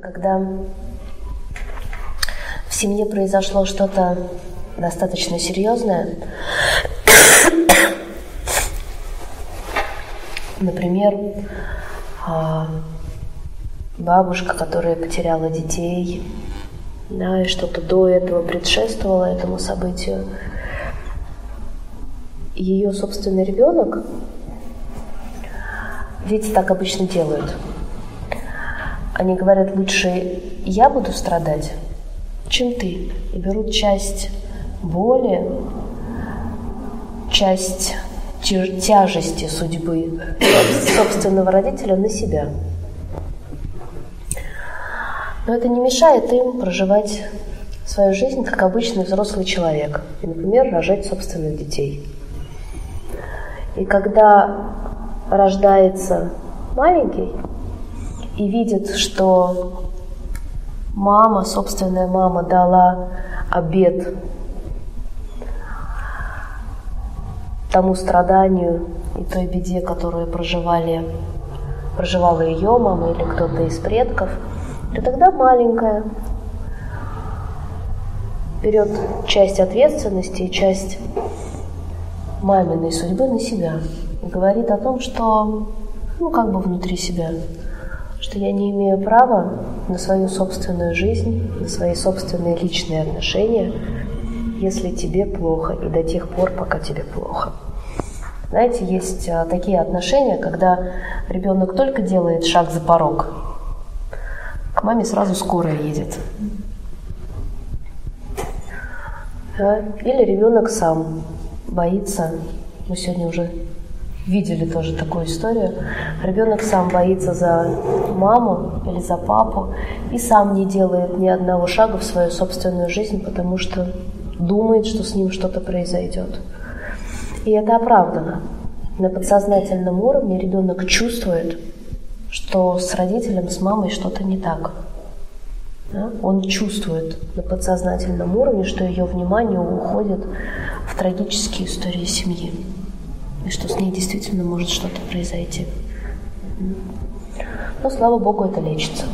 Когда в семье произошло что-то достаточно серьезное, например, а, бабушка, которая потеряла детей, да, и что-то до этого предшествовало этому событию, ее собственный ребенок, дети так обычно делают – они говорят, лучше я буду страдать, чем ты. И берут часть боли, часть тяжести судьбы собственного родителя на себя. Но это не мешает им проживать свою жизнь как обычный взрослый человек. И, например, рожать собственных детей. И когда рождается маленький, и видит, что мама, собственная мама дала обед тому страданию и той беде, которую проживали, проживала ее мама или кто-то из предков, то тогда маленькая берет часть ответственности и часть маминой судьбы на себя и говорит о том, что ну как бы внутри себя что я не имею права на свою собственную жизнь, на свои собственные личные отношения, если тебе плохо и до тех пор, пока тебе плохо. Знаете, есть а, такие отношения, когда ребенок только делает шаг за порог, к маме сразу скорая едет. Или ребенок сам боится, мы сегодня уже видели тоже такую историю. Ребенок сам боится за маму или за папу и сам не делает ни одного шага в свою собственную жизнь, потому что думает, что с ним что-то произойдет. И это оправдано. На подсознательном уровне ребенок чувствует, что с родителем, с мамой что-то не так. Да? Он чувствует на подсознательном уровне, что ее внимание уходит в трагические истории семьи и что с ней действительно может что-то произойти. Но, слава Богу, это лечится.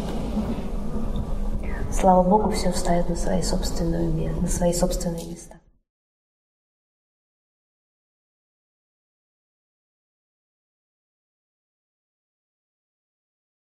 Слава Богу, все встает на свои собственные, на свои собственные места.